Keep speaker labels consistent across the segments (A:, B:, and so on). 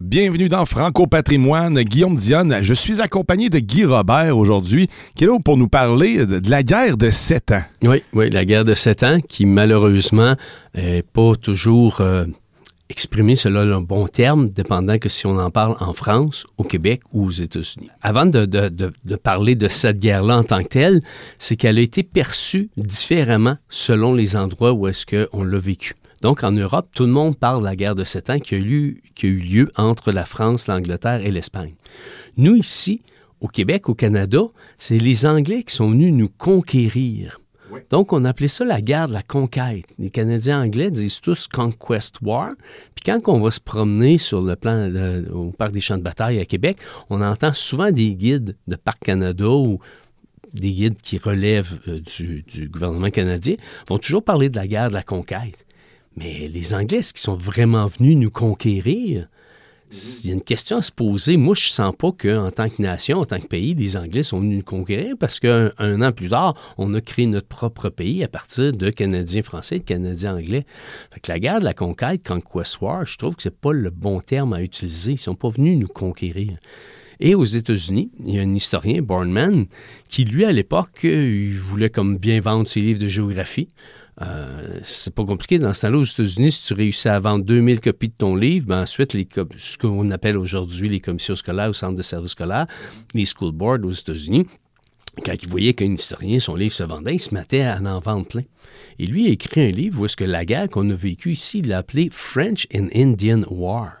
A: Bienvenue dans Franco Patrimoine, Guillaume Dionne. Je suis accompagné de Guy Robert aujourd'hui, qui est là pour nous parler de la guerre de sept ans.
B: Oui, oui, la guerre de sept ans qui malheureusement n'est pas toujours euh, exprimée selon le bon terme, dépendant que si on en parle en France, au Québec ou aux États-Unis. Avant de, de, parler de cette guerre-là en tant que telle, c'est qu'elle a été perçue différemment selon les endroits où est-ce qu'on l'a vécu. Donc, en Europe, tout le monde parle de la guerre de sept ans qui a, eu, qui a eu lieu entre la France, l'Angleterre et l'Espagne. Nous, ici, au Québec, au Canada, c'est les Anglais qui sont venus nous conquérir. Oui. Donc, on appelait ça la guerre de la conquête. Les Canadiens anglais disent tous Conquest War. Puis quand on va se promener sur le plan le, au Parc des Champs de bataille à Québec, on entend souvent des guides de Parc Canada ou des guides qui relèvent euh, du, du gouvernement canadien, vont toujours parler de la guerre de la conquête. Mais les Anglais, est-ce qu'ils sont vraiment venus nous conquérir? Il y a une question à se poser. Moi, je ne sens pas qu'en tant que nation, en tant que pays, les Anglais sont venus nous conquérir parce qu'un an plus tard, on a créé notre propre pays à partir de Canadiens français et de Canadiens anglais. Fait que la guerre de la conquête, Conquest War, je trouve que ce n'est pas le bon terme à utiliser. Ils ne sont pas venus nous conquérir. Et aux États-Unis, il y a un historien, Bornman, qui, lui, à l'époque, il voulait comme bien vendre ses livres de géographie. Euh, c'est pas compliqué. Dans ce temps-là, aux États-Unis, si tu réussis à vendre 2000 copies de ton livre, ben ensuite, les, ce qu'on appelle aujourd'hui les commissions scolaires ou centres de services scolaires, les school boards aux États-Unis, quand ils voyaient qu'un historien, son livre se vendait, il se mettait à en vendre plein. Et lui a écrit un livre où est-ce que la guerre qu'on a vécue ici, il l'a appelé French and Indian War.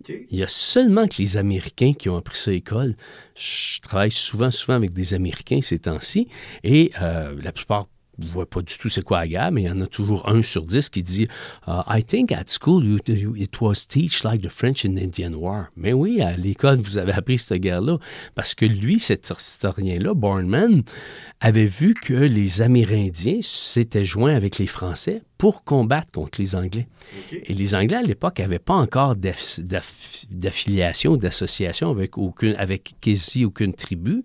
B: Okay. Il y a seulement que les Américains qui ont appris ça à l'école. Je travaille souvent, souvent avec des Américains ces temps-ci, et euh, la plupart ne voit pas du tout c'est quoi la guerre, mais il y en a toujours un sur dix qui dit uh, I think at school you, you, it was teach like the French and Indian War. Mais oui, à l'école, vous avez appris cette guerre-là. Parce que lui, cet historien-là, Bornman, avait vu que les Amérindiens s'étaient joints avec les Français pour combattre contre les Anglais. Okay. Et les Anglais, à l'époque, n'avaient pas encore d'affiliation, d'association avec, aucune, avec quasi aucune tribu.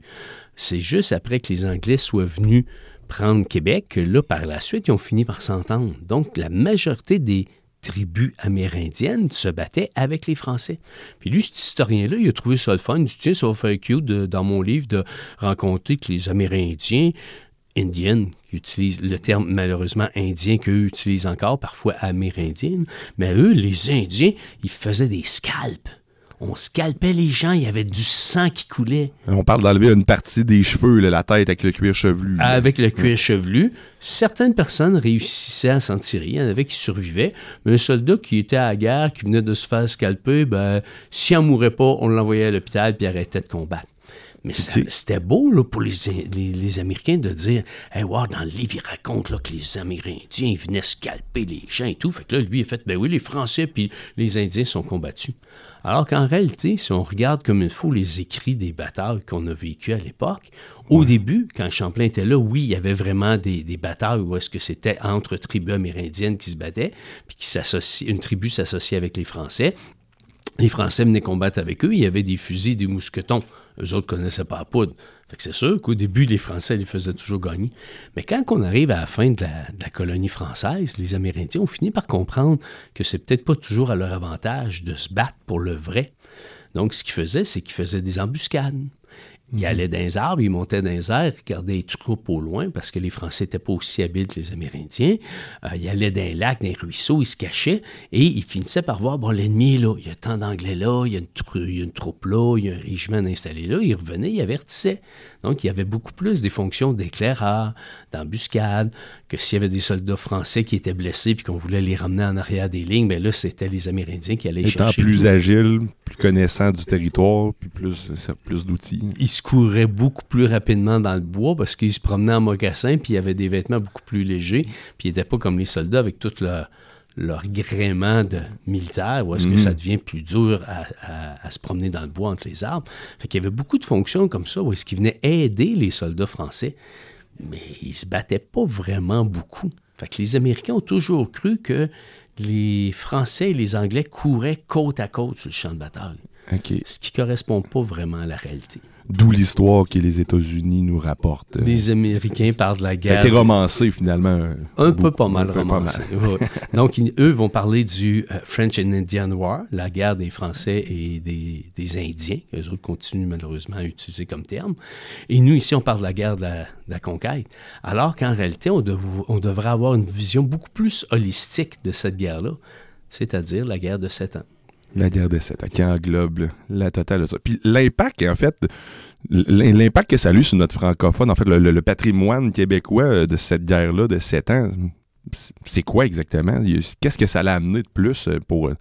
B: C'est juste après que les Anglais soient venus prendre Québec là, par la suite, ils ont fini par s'entendre. Donc, la majorité des tribus amérindiennes se battaient avec les Français. Puis lui, cet historien-là, il a trouvé ça le fun. Il dit, tiens, ça va faire cute dans mon livre de rencontrer que les Amérindiens, Indiennes, qui utilisent le terme malheureusement indien qu'eux utilisent encore, parfois amérindiennes, mais eux, les Indiens, ils faisaient des scalps on scalpait les gens, il y avait du sang qui coulait.
A: On parle d'enlever une partie des cheveux, là, la tête avec le cuir chevelu.
B: Là. Avec le cuir chevelu. Certaines personnes réussissaient à s'en tirer, il y en avait qui survivaient, mais un soldat qui était à la guerre, qui venait de se faire scalper, ben, s'il n'en mourait pas, on l'envoyait à l'hôpital puis arrêtait de combattre. Mais c'était beau là, pour les, les, les, Américains de dire Hey, wow, dans le livre, il raconte là, que les Amérindiens venaient scalper les gens et tout. Fait que là, lui, il a fait Ben oui, les Français puis les Indiens sont combattus. Alors qu'en réalité, si on regarde comme il faut les écrits des batailles qu'on a vécues à l'époque, au début, quand Champlain était là, oui, il y avait vraiment des, des batailles où est-ce que c'était entre tribus amérindiennes qui se battaient, puis qui s'associaient, une tribu s'associait avec les Français. Les Français venaient combattre avec eux, il y avait des fusils, des mousquetons. Eux autres ne connaissaient pas la poudre. C'est sûr qu'au début, les Français les faisaient toujours gagner. Mais quand on arrive à la fin de la, de la, colonie française, les Amérindiens ont fini par comprendre que c'est peut-être pas toujours à leur avantage de se battre pour le vrai. Donc, ce qu'ils faisaient, c'est qu'ils faisaient des embuscades. Il allait dans les arbres, il montait dans les airs, regardait les troupes au loin parce que les Français n'étaient pas aussi habiles que les Amérindiens. Euh, il allait dans les lacs, dans les ruisseaux, il se cachait et il finissait par voir bon, l'ennemi est là. Il y a tant d'Anglais là, il y, a une il y, a une troupe là, il y a un régiment installé là. Il revenait, il avertissait. Donc, il y avait beaucoup plus des fonctions d'éclaireur, d'embuscade, que s'il y avait des soldats français qui étaient blessés puis qu'on voulait les ramener en arrière des lignes, bien là, c'était les Amérindiens qui allaient
A: Étant
B: chercher.
A: plus agile, plus connaissant du territoire, puis plus, plus d'outils.
B: Il se courait beaucoup plus rapidement dans le bois parce qu'il se promenait en mocassin puis il avait des vêtements beaucoup plus légers puis il n'était pas comme les soldats avec tout leur, leur gréement de militaire où est-ce que ça devient plus dur à, à- à se promener dans le bois entre les arbres. Fait qu'il y avait beaucoup de fonctions comme ça où est-ce qu'ils venaient aider les soldats français mais ils se battaient pas vraiment beaucoup. Fait que les Américains ont toujours cru que les Français et les Anglais couraient côte à côte sur le champ de bataille, ce qui correspond pas vraiment à la réalité.
A: D'où l'histoire que les États-Unis nous rapportent. Euh,
B: Les Américains parlent de la
A: Ça a
B: guerre.
A: été romancé, finalement.
B: Un peu pas mal
A: peu
B: romancé. Donc, ils- eux vont parler du euh, French and Indian War, la guerre des Français et des, des Indiens. Eux autres continuent malheureusement à utiliser comme terme. Et nous, ici, on parle de la guerre de la, de la conquête. Alors qu'en réalité, on, dev- on devrait avoir une vision beaucoup plus holistique de cette guerre-là, c'est-à-dire la guerre de sept ans.
A: La guerre des sept qui englobe la totale de ça. Puis l'impact, en fait, l'impact que ça a eu sur notre francophone, en fait, le, patrimoine québécois de cette guerre-là de sept ans, c'est- quoi exactement? Qu'est-ce que ça l'a amené de plus pour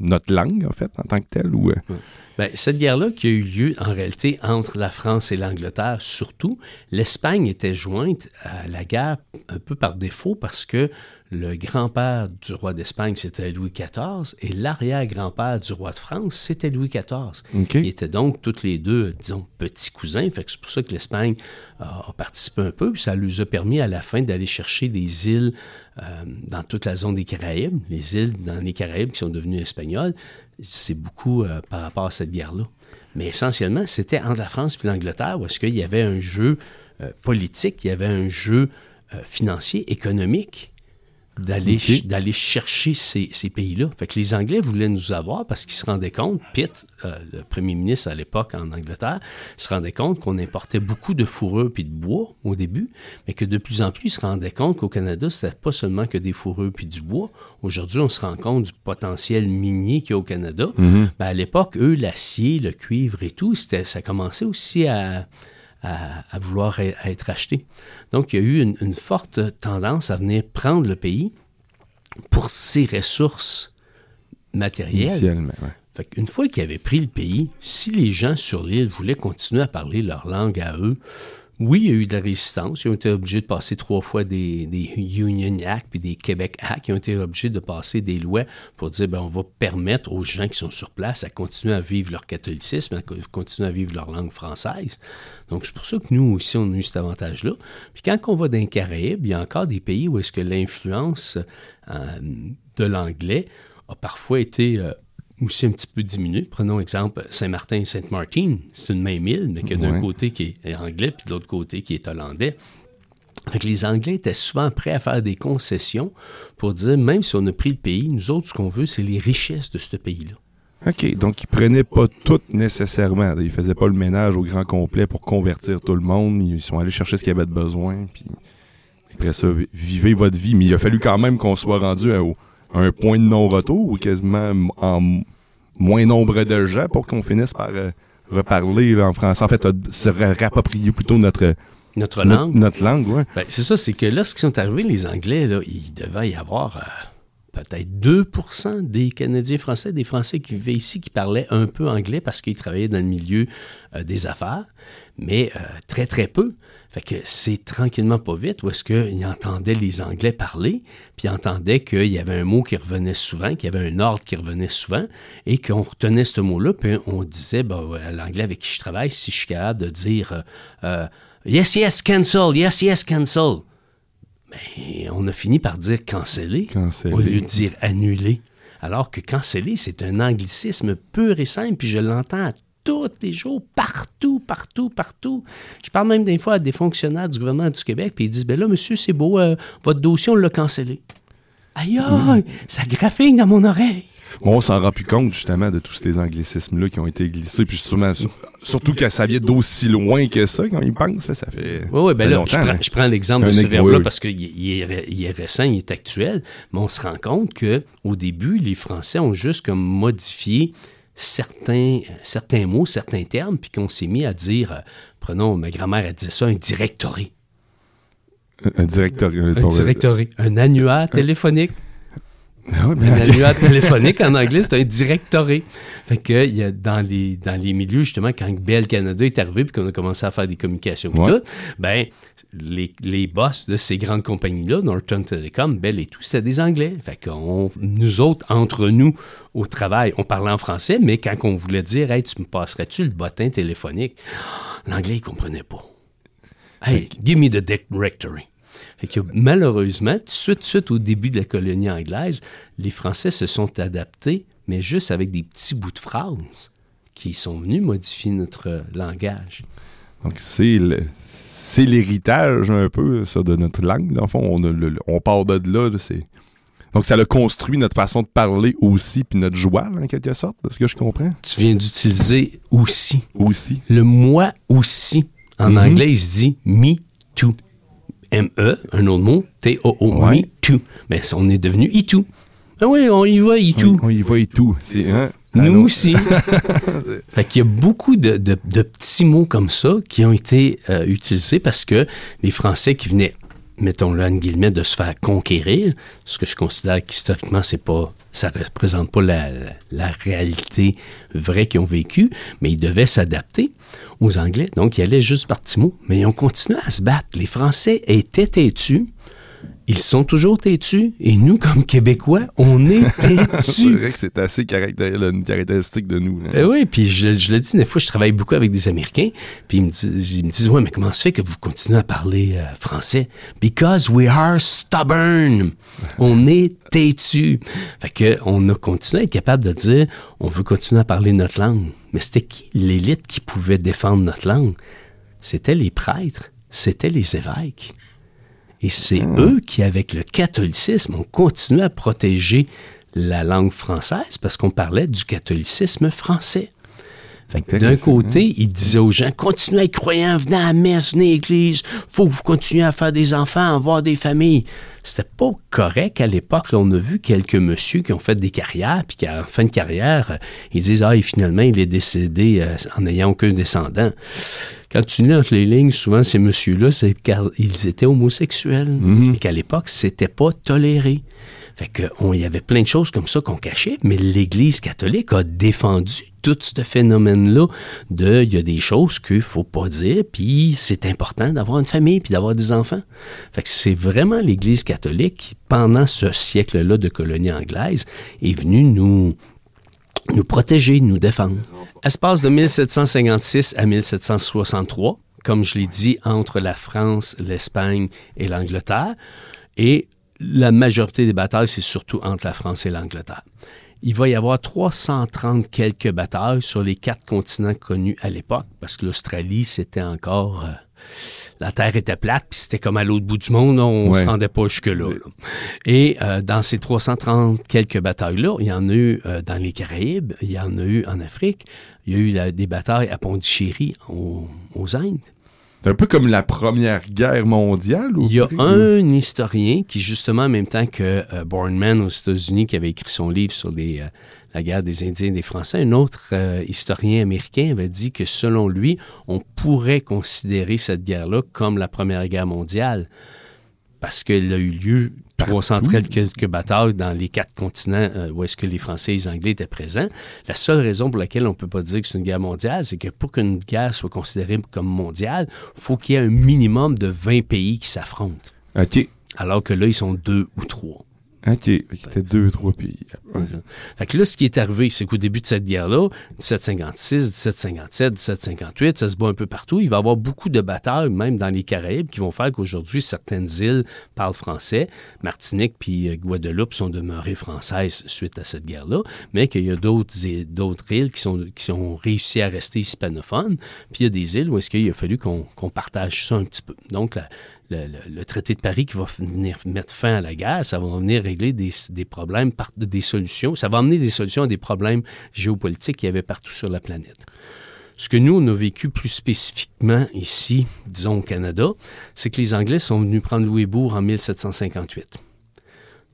A: notre langue, en fait, en tant que telle? Euh,
B: Ben, cette guerre-là qui a eu lieu en réalité entre la France et l'Angleterre, surtout, l'Espagne était jointe à la guerre un peu par défaut parce que le grand-père du roi d'Espagne, c'était Louis XIV, et l'arrière-grand-père du roi de France, c'était Louis XIV.
A: OK.
B: Ils étaient donc tous les deux, disons, petits cousins. Fait que c'est pour ça que l'Espagne a, a participé un peu. Puis ça lui a permis à la fin d'aller chercher des îles euh, dans toute la zone des Caraïbes. Les îles dans les Caraïbes qui sont devenues espagnoles, c'est beaucoup euh, par rapport à cette guerre-là. Mais essentiellement, c'était entre la France et l'Angleterre où est-ce qu'il y avait un jeu euh, politique, il y avait un jeu financier, économique d'aller chercher ces, ces pays-là. Fait que les Anglais voulaient nous avoir parce qu'ils se rendaient compte, Pitt, euh, le premier ministre à l'époque en Angleterre, se rendait compte qu'on importait beaucoup de fourrure puis de bois au début, mais que de plus en plus, ils se rendaient compte qu'au Canada, c'était pas seulement que des fourrures puis du bois. Aujourd'hui, on se rend compte du potentiel minier qu'il y a au Canada. Ben, à l'époque, eux, l'acier, le cuivre et tout, ça commençait aussi à, à, à vouloir à être acheté. Donc, il y a eu une, une forte tendance à venir prendre le pays pour ses ressources matérielles.
A: Initialement, ouais.
B: Fait qu'une fois qu'ils avaient pris le pays, si les gens sur l'île voulaient continuer à parler leur langue à eux, oui, il y a eu de la résistance. Ils ont été obligés de passer trois fois des, Union Act puis des Québec Act. Ils ont été obligés de passer des lois pour dire ben, on va permettre aux gens qui sont sur place à continuer à vivre leur catholicisme, à co- continuer à vivre leur langue française. Donc, c'est pour ça que nous aussi, on a eu cet avantage-là. Puis quand on va dans les Caraïbes, il y a encore des pays où est-ce que l'influence euh, de l'anglais a parfois été euh, aussi un petit peu diminuée. Prenons exemple Saint-Martin et Sainte-Martine. C'est une même île, mais que d'un
A: Ouais.
B: côté qui est anglais, puis de l'autre côté qui est hollandais. Fait que les Anglais étaient souvent prêts à faire des concessions pour dire, même si on a pris le pays, nous autres, ce qu'on veut, c'est les richesses de ce pays-là.
A: OK, donc ils prenaient pas tout nécessairement. Ils faisaient pas le ménage au grand complet pour convertir tout le monde. Ils sont allés chercher ce qu'il y avait de besoin. Puis après ça, vi- vivez votre vie. Mais il a fallu quand même qu'on soit rendu à, au- un point de non-retour ou quasiment en moins nombre de gens pour qu'on finisse par euh, reparler là, en français. En fait, euh, se rapproprier plutôt notre,
B: langue,
A: notre langue. Ouais.
B: Ben, c'est ça, c'est que lorsqu'ils sont arrivés, les Anglais, là, il devait y avoir euh, peut-être 2% des Canadiens français, des Français qui vivaient ici, qui parlaient un peu anglais parce qu'ils travaillaient dans le milieu euh, des affaires, mais très, très peu. Fait que c'est tranquillement pas vite où est-ce qu'ils entendaient les Anglais parler, puis ils entendaient qu'il y avait un mot qui revenait souvent, qu'il y avait un ordre qui revenait souvent, et qu'on retenait ce mot-là, puis on disait, ben, ouais, l'anglais avec qui je travaille, si je suis capable de dire euh, euh, Yes, yes, cancel, yes, yes, cancel. Mais on a fini par dire canceller
A: Canceller.
B: au lieu de dire annuler. Alors que canceller, c'est un anglicisme pur et simple, puis je l'entends tous les jours, partout, partout, partout. Je parle même des fois à des fonctionnaires du gouvernement du Québec, puis ils disent, ben là, monsieur, c'est beau, euh, votre dossier, on l'a cancellé. Aïe, aïe, ça graphique dans mon oreille.
A: Bon, on s'en rend plus compte, justement, de tous ces anglicismes-là qui ont été glissés. Puis sûrement, surtout que ça vient d'aussi loin que ça, quand ils pensent. Ça fait.
B: Oui, oui, ben là, je
A: longtemps,
B: prends,
A: hein.
B: je prends l'exemple de ce verbe-là
A: oui,
B: parce qu'il il est, il est récent, il est actuel, mais on se rend compte que au début, les Français ont juste comme modifié certains, certains mots, certains termes, puis qu'on s'est mis à dire, euh, prenons, ma grand-mère, elle disait ça, un directory.
A: Un- directeur.
B: Un directory. Un annuaire téléphonique.
A: Ah ok.
B: annuaire téléphonique en anglais, c'est un directory. Fait que il y a dans les, dans les milieux, justement, quand Bell Canada est arrivé puis qu'on a commencé à faire des communications et
A: Ouais.
B: tout, ben, les, les boss de ces grandes compagnies-là, Norton Telecom, Bell et tout, c'était des Anglais. Fait que nous autres, entre nous, au travail, on parlait en français, mais quand on voulait dire, hey, tu me passerais-tu le bottin téléphonique, l'anglais, il comprenait pas. Hey, give me the directory. Fait que malheureusement, tout de suite, au début de la colonie anglaise, les Français se sont adaptés, mais juste avec des petits bouts de phrases qui sont venus modifier notre langage.
A: Donc, c'est l'héritage un peu, ça, de notre langue. Dans le fond, on, le- on part de là. là, c'est... Donc, ça a construit notre façon de parler aussi, puis notre joie, là, en quelque sorte, de ce que je comprends.
B: Tu viens d'utiliser aussi.
A: Aussi.
B: Le moi aussi, en
A: Mhm.
B: anglais, il se dit me too. M-E, un autre mot, T-O-O,
A: Ouais.
B: me too. Mais on est devenu too. Ah oui, on y va, too.
A: On, on y va tout. C'est, hein?
B: Nous aussi. fait qu'il y a beaucoup de, de- de petits mots comme ça qui ont été euh, utilisés parce que les Français qui venaient, mettons-le en guillemets, de se faire conquérir, ce que je considère qu'historiquement, c'est pas, ça représente pas la, la réalité vraie qu'ils ont vécue, mais ils devaient s'adapter aux Anglais. Donc, ils allaient juste par petits mots, mais ils ont continué à se battre. Les Français étaient têtus. Ils sont toujours têtus et nous, comme Québécois, on est
A: c'est
B: têtus.
A: vrai que c'est assez caractéristique de nous. hein.
B: Eh oui, puis je, je le dis, des fois, je travaille beaucoup avec des Américains, puis ils me disent, ils me disent ouais, mais comment se fait que vous continuez à parler euh, français? Because we are stubborn. On est têtu. Fait que on a continué à être capable de dire, on veut continuer à parler notre langue. Mais c'était qui l'élite qui pouvait défendre notre langue? C'était les prêtres, c'était les évêques. Et c'est eux qui, avec le catholicisme, ont continué à protéger la langue française parce qu'on parlait du catholicisme français. D'un côté, ils disaient aux gens, continuez à être croyants, venez à la messe, venez à l'église, faut que vous continuez à faire des enfants, avoir des familles. C'était pas correct à l'époque. On a vu quelques messieurs qui ont fait des carrières, puis qui, en fin de carrière, ils disent, ah, et finalement, il est décédé euh, en n'ayant aucun descendant. Quand tu lis entre les lignes, souvent, ces messieurs-là, c'est car ils étaient homosexuels. Et qu'à l'époque, c'était pas toléré. Fait il y avait plein de choses comme ça qu'on cachait, mais l'Église catholique a défendu tout ce phénomène-là de, il y a des choses qu'il faut pas dire, puis c'est important d'avoir une famille, puis d'avoir des enfants. C'est vraiment l'Église catholique qui, pendant ce siècle-là de colonie anglaise, est venue nous, nous protéger, nous défendre. Espace de 1756 à 1763, comme je l'ai dit, entre la France, l'Espagne et l'Angleterre. Et la majorité des batailles, c'est surtout entre la France et l'Angleterre. Il va y avoir 330 quelques batailles sur les quatre continents connus à l'époque, parce que l'Australie, c'était encore... euh, la Terre était plate, puis c'était comme à l'autre bout du monde, on ne
A: Ouais.
B: se rendait pas jusque-là. là. Et euh, dans ces 330 quelques batailles-là, il y en a eu euh, dans les Caraïbes, il y en a eu en Afrique, il y a eu la- des batailles à Pondichéry, au- aux Indes.
A: C'est un peu comme la Première Guerre mondiale. ou-
B: Il y a un historien qui, justement, en même temps que euh, Bornman aux États-Unis, qui avait écrit son livre sur les, euh, la guerre des Indiens et des Français, un autre euh, historien américain avait dit que, selon lui, on pourrait considérer cette guerre-là comme la Première Guerre mondiale parce qu'elle a eu lieu 300 quelques batailles dans les quatre continents euh, où est-ce que les Français et les Anglais étaient présents. La seule raison pour laquelle on ne peut pas dire que c'est une guerre mondiale, c'est que pour qu'une guerre soit considérée comme mondiale, il faut qu'il y ait un minimum de 20 pays qui s'affrontent.
A: OK.
B: Alors que là, ils sont deux ou trois.
A: OK. C'était deux, trois pays.
B: Fait que là, ce qui est arrivé, c'est qu'au début de cette guerre-là, 1756, 1757, 1758, ça se bat un peu partout. Il va y avoir beaucoup de batailles, même dans les Caraïbes, qui vont faire qu'aujourd'hui, certaines îles parlent français. Martinique puis euh, Guadeloupe sont demeurées françaises suite à cette guerre-là, mais qu'il y a d'autres îles, d'autres îles qui, sont, qui ont réussi à rester hispanophones. Puis il y a des îles où est-ce qu'il a fallu qu'on qu'on partage ça un petit peu. Donc, la- le, traité de Paris qui va venir mettre fin à la guerre, ça va venir régler des, problèmes, des solutions, ça va amener des solutions à des problèmes géopolitiques qu'il y avait partout sur la planète. Ce que nous, on a vécu plus spécifiquement ici, disons au Canada, c'est que les Anglais sont venus prendre Louisbourg en 1758.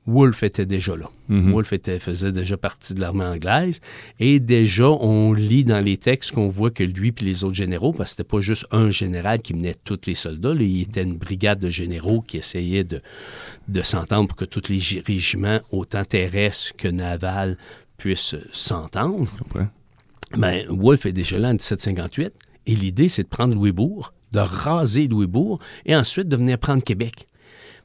B: Wolfe était déjà là. Mhm. Wolfe était, faisait déjà partie de l'armée anglaise. Et déjà, on lit dans les textes qu'on voit que lui et les autres généraux, parce que c'était pas juste un général qui menait tous les soldats, il était une brigade de généraux qui essayait de, de s'entendre pour que tous les régiments, autant terrestres que navals, puissent s'entendre. Mais ben, Wolfe est déjà là en 1758. Et l'idée, c'est de prendre Louisbourg, de raser Louisbourg et ensuite de venir prendre Québec.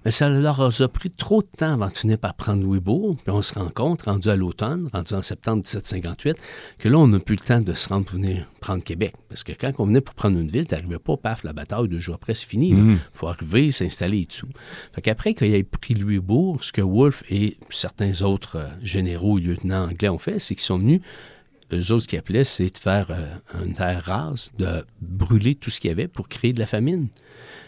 B: Mais ça leur a pris trop de temps avant de finir par prendre Louisbourg. Puis on se rend compte, rendu à l'automne, rendu en septembre 1758, que là, on n'a plus le temps de se rendre pour venir prendre Québec. Parce que quand on venait pour prendre une ville, tu n'arrivais pas, paf, la bataille, deux jours après, c'est fini. Il mm. faut arriver, s'installer et tout. Fait qu'après qu'il ait pris Louisbourg, ce que Wolfe et certains autres euh, généraux, lieutenants anglais ont fait, c'est qu'ils sont venus eux autres, ce qu'ils appelaient, c'est de faire euh, une terre rase, de brûler tout ce qu'il y avait pour créer de la famine.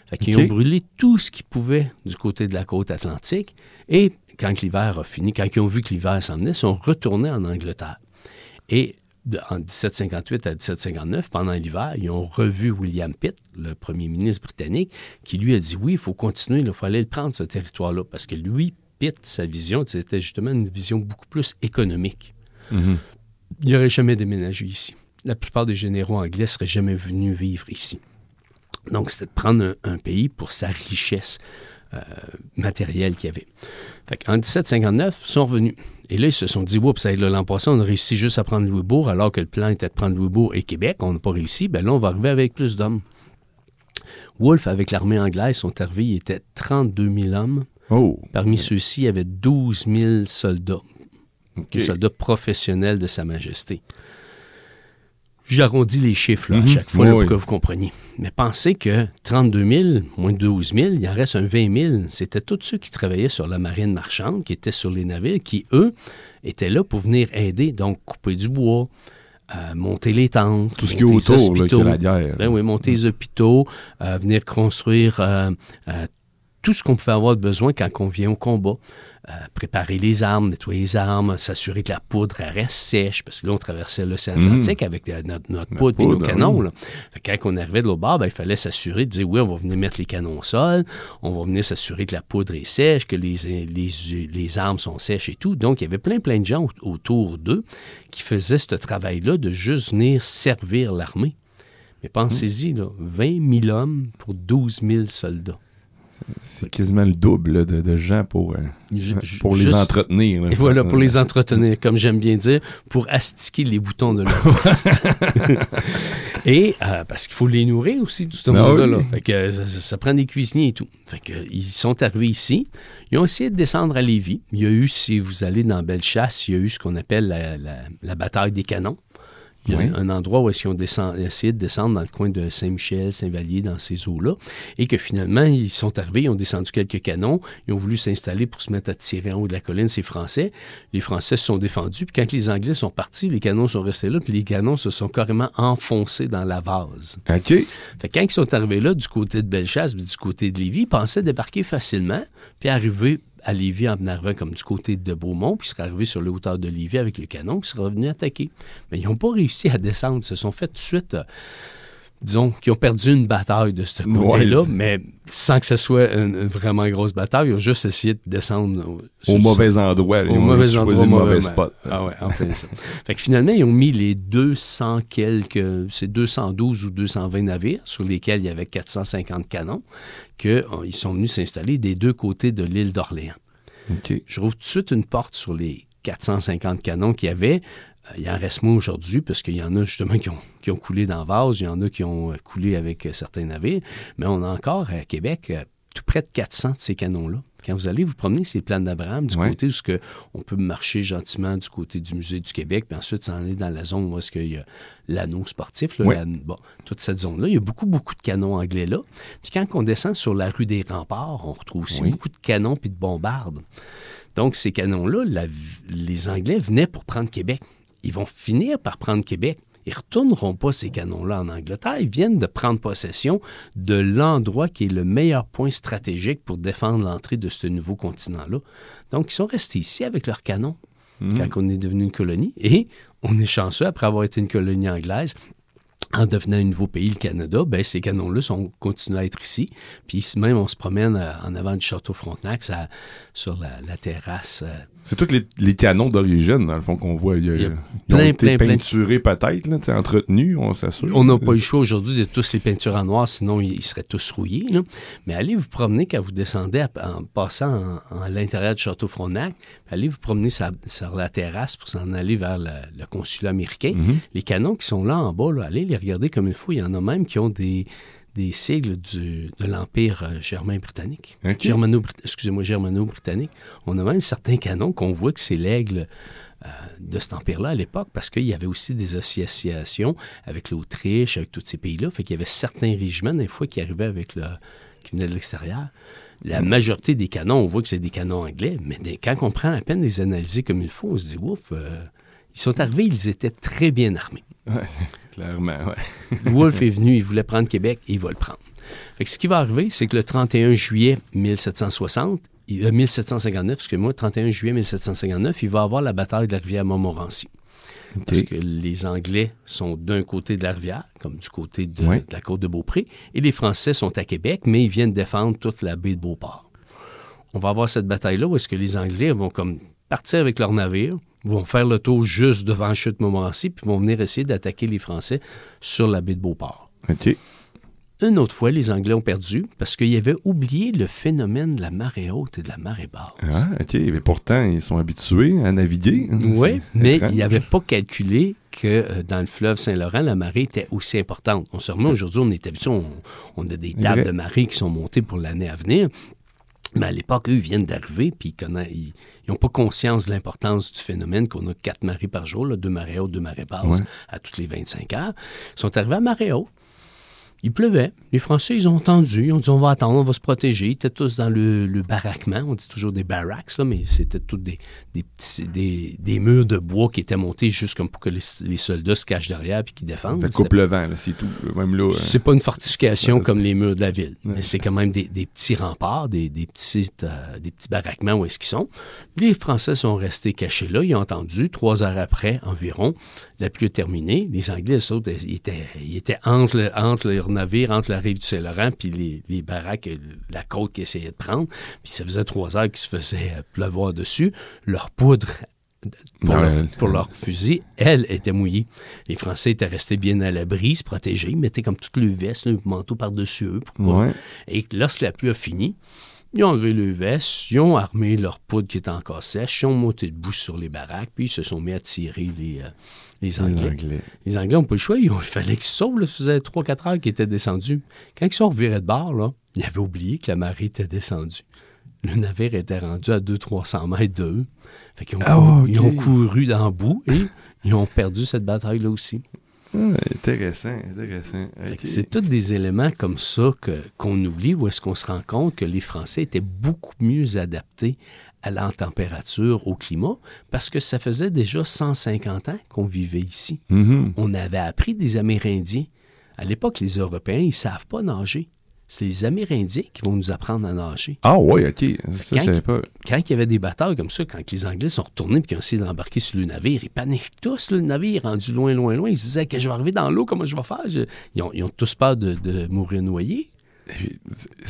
B: Fait qu'ils ont brûlé tout ce qu'ils pouvaient du côté de la côte atlantique. Et quand l'hiver a fini, quand ils ont vu que l'hiver s'en venait, ils sont retournés en Angleterre. Et en 1758 à 1759, pendant l'hiver, ils ont revu William Pitt, le premier ministre britannique, qui lui a dit oui, il faut continuer, il faut aller le prendre, ce territoire-là. Parce que lui, Pitt, sa vision, c'était justement une vision beaucoup plus économique. Mm-hmm. Il n'aurait jamais déménagé ici. La plupart des généraux anglais ne seraient jamais venus vivre ici. Donc, c'était de prendre un, pays pour sa richesse euh, matérielle qu'il y avait. en 1759, ils sont revenus. Et là, ils se sont dit, oups, l'an passé, on a réussi juste à prendre Louisbourg, alors que le plan était de prendre Louisbourg et Québec. On n'a pas réussi. Ben là, on va arriver avec plus d'hommes. Wolfe, avec l'armée anglaise, sont arrivés, il était 32 000 hommes. Oh. Parmi ceux-ci, il y avait 12 000 soldats. Des soldats professionnels de Sa Majesté. J'arrondis les chiffres à mhm. chaque fois pour que vous compreniez. Mais pensez que 32 000, moins de 12 000, il en reste un 20 000. C'était tous ceux qui travaillaient sur la marine marchande, qui étaient sur les navires, qui, eux, étaient là pour venir aider, donc couper du bois, euh, monter les tentes,
A: tout ce qui est autour
B: la guerre. Ben oui, monter les hôpitaux, euh, venir construire euh, tout ce qu'on pouvait avoir besoin quand on vient au combat. Préparer les armes, nettoyer les armes, s'assurer que la poudre reste sèche, parce que là, on traversait l'océan mmh. Atlantique avec notre, poudre et nos canons. quand on arrivait de l'autre bord, ben, il fallait s'assurer de dire oui, on va venir mettre les canons au sol, on va venir s'assurer que la poudre est sèche, que les, les, les, armes sont sèches et tout. Donc, il y avait plein, plein de gens autour d'eux qui faisaient ce travail-là de juste venir servir l'armée. Mais pensez-y, 20 000 hommes pour 12 000 soldats.
A: C'est quasiment le double de, gens pour, euh, pour les entretenir.
B: Et voilà, pour les entretenir, comme j'aime bien dire, pour astiquer les boutons de leur veste. et euh, parce qu'il faut les nourrir aussi, tout ce ben monde-là. ça, prend des cuisiniers et tout. Fait que, ils sont arrivés ici. Ils ont essayé de descendre à Lévis. Il y a eu, si vous allez dans Bellechasse, il y a eu ce qu'on appelle la, la bataille des canons. Il y a un endroit où ils ont essayé de descendre dans le coin de Saint-Michel, Saint-Vallier, dans ces eaux-là, et que finalement, ils sont arrivés, ils ont descendu quelques canons, ils ont voulu s'installer pour se mettre à tirer en haut de la colline, ces Français. Les Français se sont défendus, puis quand les Anglais sont partis, les canons sont restés là, puis les canons se sont carrément enfoncés dans la vase.
A: OK.
B: Fait quand ils sont arrivés là, du côté de Bellechasse, puis du côté de Lévis, ils pensaient débarquer facilement, puis arriver à Lévis en arrivant comme du côté de Beaumont, puis ils seraient arrivés sur les hauteurs de Lévis avec le canon, puis ils seraient revenus attaquer. Mais ils n'ont pas réussi à descendre. Ils se sont fait tout de suite, euh, disons, qu'ils ont perdu une bataille de ce côté-là, mais sans que ce soit une, vraiment grosse bataille. Ils ont juste essayé de descendre
A: au mauvais endroit.
B: Au mauvais endroit, au mauvais spot. Ah ouais, enfin ça. fait que finalement, ils ont mis les 200 quelques, c'est 212 ou 220 navires sur lesquels il y avait 450 canons, qu'ils euh, sont venus s'installer des deux côtés de l'île d'Orléans. Je rouvre tout de suite une porte sur les 450 canons qu'il y avait. Euh, il en reste moins aujourd'hui, parce qu'il y en a justement qui ont, coulé dans vase, il y en a qui ont euh, coulé avec certains navires, mais on a encore à Québec tout près de 400 de ces canons-là. Quand vous allez vous promener ces plans d'Abraham, du côté où que on peut marcher gentiment du côté du Musée du Québec, puis ensuite s'en aller dans la zone où est-ce qu'il y a l'anneau sportif, bon, toute cette zone-là, il y a beaucoup, beaucoup de canons anglais là. Puis quand on descend sur la rue des Remparts, on retrouve aussi beaucoup de canons puis de bombardes. Donc ces canons-là, les Anglais venaient pour prendre Québec. Ils vont finir par prendre Québec. Ils ne retourneront pas ces canons-là en Angleterre. Ils viennent de prendre possession de l'endroit qui est le meilleur point stratégique pour défendre l'entrée de ce nouveau continent-là. Donc, ils sont restés ici avec leurs canons
A: Mhm.
B: quand on est devenu une colonie. Et on est chanceux, après avoir été une colonie anglaise, en devenant un nouveau pays, le Canada, ben, ces canons-là sont continuent à être ici. Puis ici même, on se promène euh, en avant du château Frontenac, ça- sur la, la terrasse. euh,
A: C'est tous les, les canons d'origine, dans le fond, qu'on voit. Il y a- ont
B: plein,
A: été
B: plein, plein.
A: peinturés peut-être, entretenus, on s'assure.
B: On n'a pas eu le choix aujourd'hui de tous les peintures en noir, sinon ils seraient tous rouillés. là. Mais allez vous promener quand vous descendez à- en passant en- en- à l'intérieur du château Frontenac. Allez vous promener sur, sur la terrasse pour s'en aller vers le, le consulat américain.
A: Mhm.
B: Les canons qui sont là en bas, là, allez les regarder comme il faut. Il y en a même qui ont des, des sigles du- de l'Empire euh, germain-britannique. Germano, excusez-moi, germano-britannique. On a même certains canons qu'on voit que c'est l'aigle euh, de cet empire-là à l'époque, parce qu'il y avait aussi des associations avec l'Autriche, avec tous ces pays-là. Fait qu'il y avait certains régiments, des fois, qui arrivaient avec le. qui venaient de l'extérieur. La majorité des canons, on voit que c'est des canons anglais, mais des- quand on prend à peine les analyser comme il faut, on se dit, ouf, euh, ils sont arrivés, ils étaient très bien armés.
A: Clairement, ouais.
B: Wolfe est venu, il voulait prendre Québec et il va le prendre. Fait que ce qui va arriver, c'est que le 31 juillet 1760, il- euh, 1759, excusez-moi, 31 juillet 1759, il va avoir la bataille de la rivière Montmorency. Parce que les Anglais sont d'un côté de la rivière, comme du côté de,
A: Ouais.
B: de la côte de Beaupré, et les Français sont à Québec, mais ils viennent défendre toute la baie de Beauport. On va avoir cette bataille-là où est-ce que les Anglais vont comme partir avec leurs navires, vont faire le tour juste devant la chute Montmorency, puis vont venir essayer d'attaquer les Français sur la baie de Beauport.
A: OK.
B: Une autre fois, les Anglais ont perdu parce qu'ils avaient oublié le phénomène de la marée haute et de la marée basse.
A: Ah, OK. Mais pourtant, ils sont habitués à naviguer.
B: Oui,
A: C'est
B: mais
A: étrange.
B: ils n'avaient pas calculé que euh, dans le fleuve Saint-Laurent, la marée était aussi importante. On se remet aujourd'hui, on est habitué, on, on a des tables de marée qui sont montées pour l'année à venir. Mais à l'époque, eux, ils viennent d'arriver, puis ils n'ont pas conscience de l'importance du phénomène qu'on a quatre marées par jour, là, deux marées hautes, deux marées basses,
A: Ouais.
B: à toutes les 25 heures. Ils sont arrivés à marée haute. Il pleuvait. Les Français, ils ont entendu. Ils ont dit on va attendre, on va se protéger. Ils étaient tous dans le, le baraquement. On dit toujours des barracks, là, mais c'était tous des, des, petits, des, des murs de bois qui étaient montés juste comme pour que les, les soldats se cachent derrière puis qu'ils défendent.
A: Ça coupe le vent, c'est tout. Même là. euh,
B: c'est pas une fortification
A: Ouais,
B: comme les murs de la ville, mais c'est quand même des, des petits remparts, des, petites, euh, des petits baraquements où est-ce qu'ils sont. Les Français sont restés cachés là. Ils ont entendu, trois heures après environ, la pluie est terminée. Les Anglais, ils étaient, ils étaient entre, entre leur navire, entre la rive du Saint-Laurent, puis les, les baraques, euh, la côte qu'ils essayaient de prendre. Puis ça faisait trois heures qu'ils se faisaient euh, pleuvoir dessus. Leur poudre pour,
A: Ouais.
B: leur, pour leur fusil, elle était mouillée. Les Français étaient restés bien à l'abri, se protéger, ils mettaient comme toutes les vestes, le manteau par-dessus eux. Pour
A: Ouais.
B: Et lorsque la pluie a fini, ils ont enlevé le veste, ils ont armé leur poudre qui était encore sèche, ils ont monté debout sur les baraques, puis ils se sont mis à tirer les, euh, les
A: Les
B: Anglais. Les Anglais n'ont pas le choix, il fallait qu'ils sauvent. Là, ça faisait 3-4 heures qu'ils étaient descendus. Quand ils sont revirés de bord, là, ils avaient oublié que la marée était descendue. Le navire était rendu à 200-300 mètres d'eux. Fait qu'ils ont,
A: Ah,
B: ils ont couru dans le bout et ils ont perdu cette bataille-là aussi.
A: Intéressant, intéressant.
B: C'est tous des éléments comme ça qu'on oublie où est-ce qu'on se rend compte que les Français étaient beaucoup mieux adaptés à la température, au climat, parce que ça faisait déjà 150 ans qu'on vivait ici.
A: Mhm.
B: On avait appris des Amérindiens. À l'époque, les Européens, ils ne savent pas nager. C'est les Amérindiens qui vont nous apprendre à nager.
A: Ah, ouais, OK. Ça,
B: Quand
A: pas.
B: Il y avait des batailles comme ça, quand les Anglais sont retournés et qu'ils ont essayé d'embarquer sur le navire, ils paniquent tous. le navire rendu loin, loin, loin. Ils se disaient que je vais arriver dans l'eau, comment je vais faire? Je- Ils, ont, ils ont tous peur de, de mourir noyés.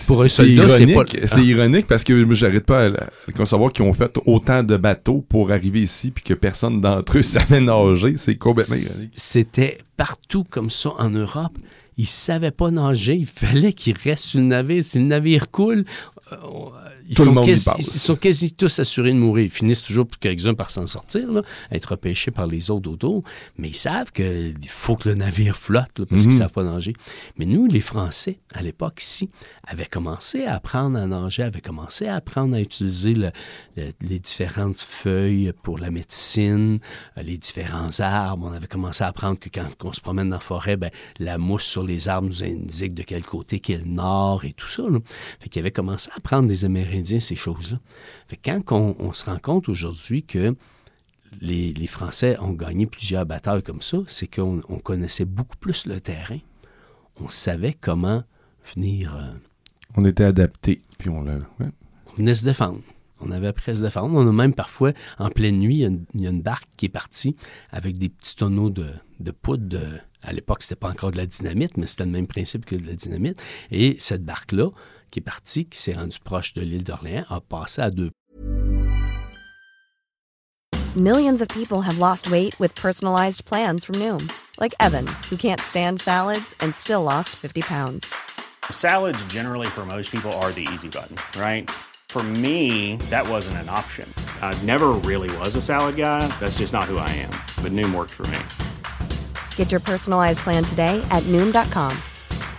B: Pour un
A: C'est
B: soldat, c'est
A: ironique,
B: pas-
A: c'est ironique parce que j'arrête pas à, à concevoir qu'ils ont fait autant de bateaux pour arriver ici puis que personne d'entre eux savait nager. C'est complètement ironique.
B: C'était partout comme ça en Europe. Ils ne savaient pas nager. Il fallait qu'ils restent sur le navire. Si le navire coule, euh, ils,
A: Tout le
B: sont
A: monde
B: quasi,
A: passe.
B: ils sont quasi tous assurés de mourir. Ils finissent toujours quelques-uns par s'en sortir, là, être repêchés par les autres autour. Mais ils savent qu'il faut que le navire flotte là, parce qu'ils
A: Mhm.
B: ne savent pas nager. Mais nous, les Français, à l'époque ici, avaient commencé à apprendre à nager, avaient commencé à apprendre à utiliser le- le- les différentes feuilles pour la médecine, euh, les différents arbres. On avait commencé à apprendre que quand on se promène dans la forêt, ben, la mousse sur les arbres nous indique de quel côté qu'est le nord et tout ça. Là. Fait qu'ils avaient commencé à apprendre des Amérindiens ces choses-là. Quand on, on se rend compte aujourd'hui que les, les Français ont gagné plusieurs batailles comme ça, c'est qu'on on connaissait beaucoup plus le terrain. On savait comment venir... euh,
A: On était adaptés, puis on l'a. ouais.
B: on venait se défendre. On avait appris à se défendre. On a même parfois, en pleine nuit, il y a une, il y a une barque qui est partie avec des petits tonneaux de, de poudre. de- à l'époque, c'était pas encore de la dynamite, mais c'était le même principe que de la dynamite. Et cette barque-là, qui est partie, qui s'est rendue proche de l'île d'Orléans, a passé à deux
C: Millions of people have lost weight with personalized plans from Noom, like Evan, who can't stand salads and still lost 50 pounds.
D: Salads, generally, for most people, are the easy button, right? For me, that wasn't an option. I never really was a salad guy. That's just not who I am. But Noom worked for me.
C: Get your personalized plan today at Noom.com.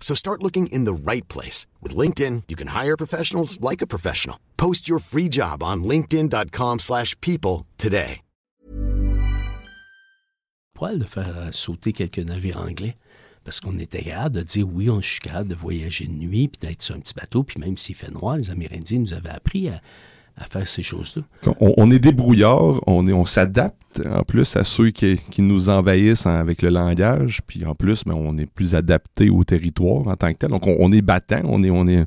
E: So start looking in the right place. With LinkedIn, you can hire professionals like a professional. Post your free job on linkedin.com/people today.
B: poil de faire euh, sauter quelques navires anglais. Parce qu'on était capable de dire oui, on, suis capable de voyager de nuit, puis d'être sur un petit bateau, puis même s'il fait noir, les Amérindiens nous avaient appris à, à faire ces choses-là.
A: On, on est débrouillard, on, est, on s'adapte en plus à ceux qui, qui nous envahissent en- avec le langage, puis en plus, ben, on est plus adapté au territoire en tant que tel. Donc, on, on est battant, on est, on est,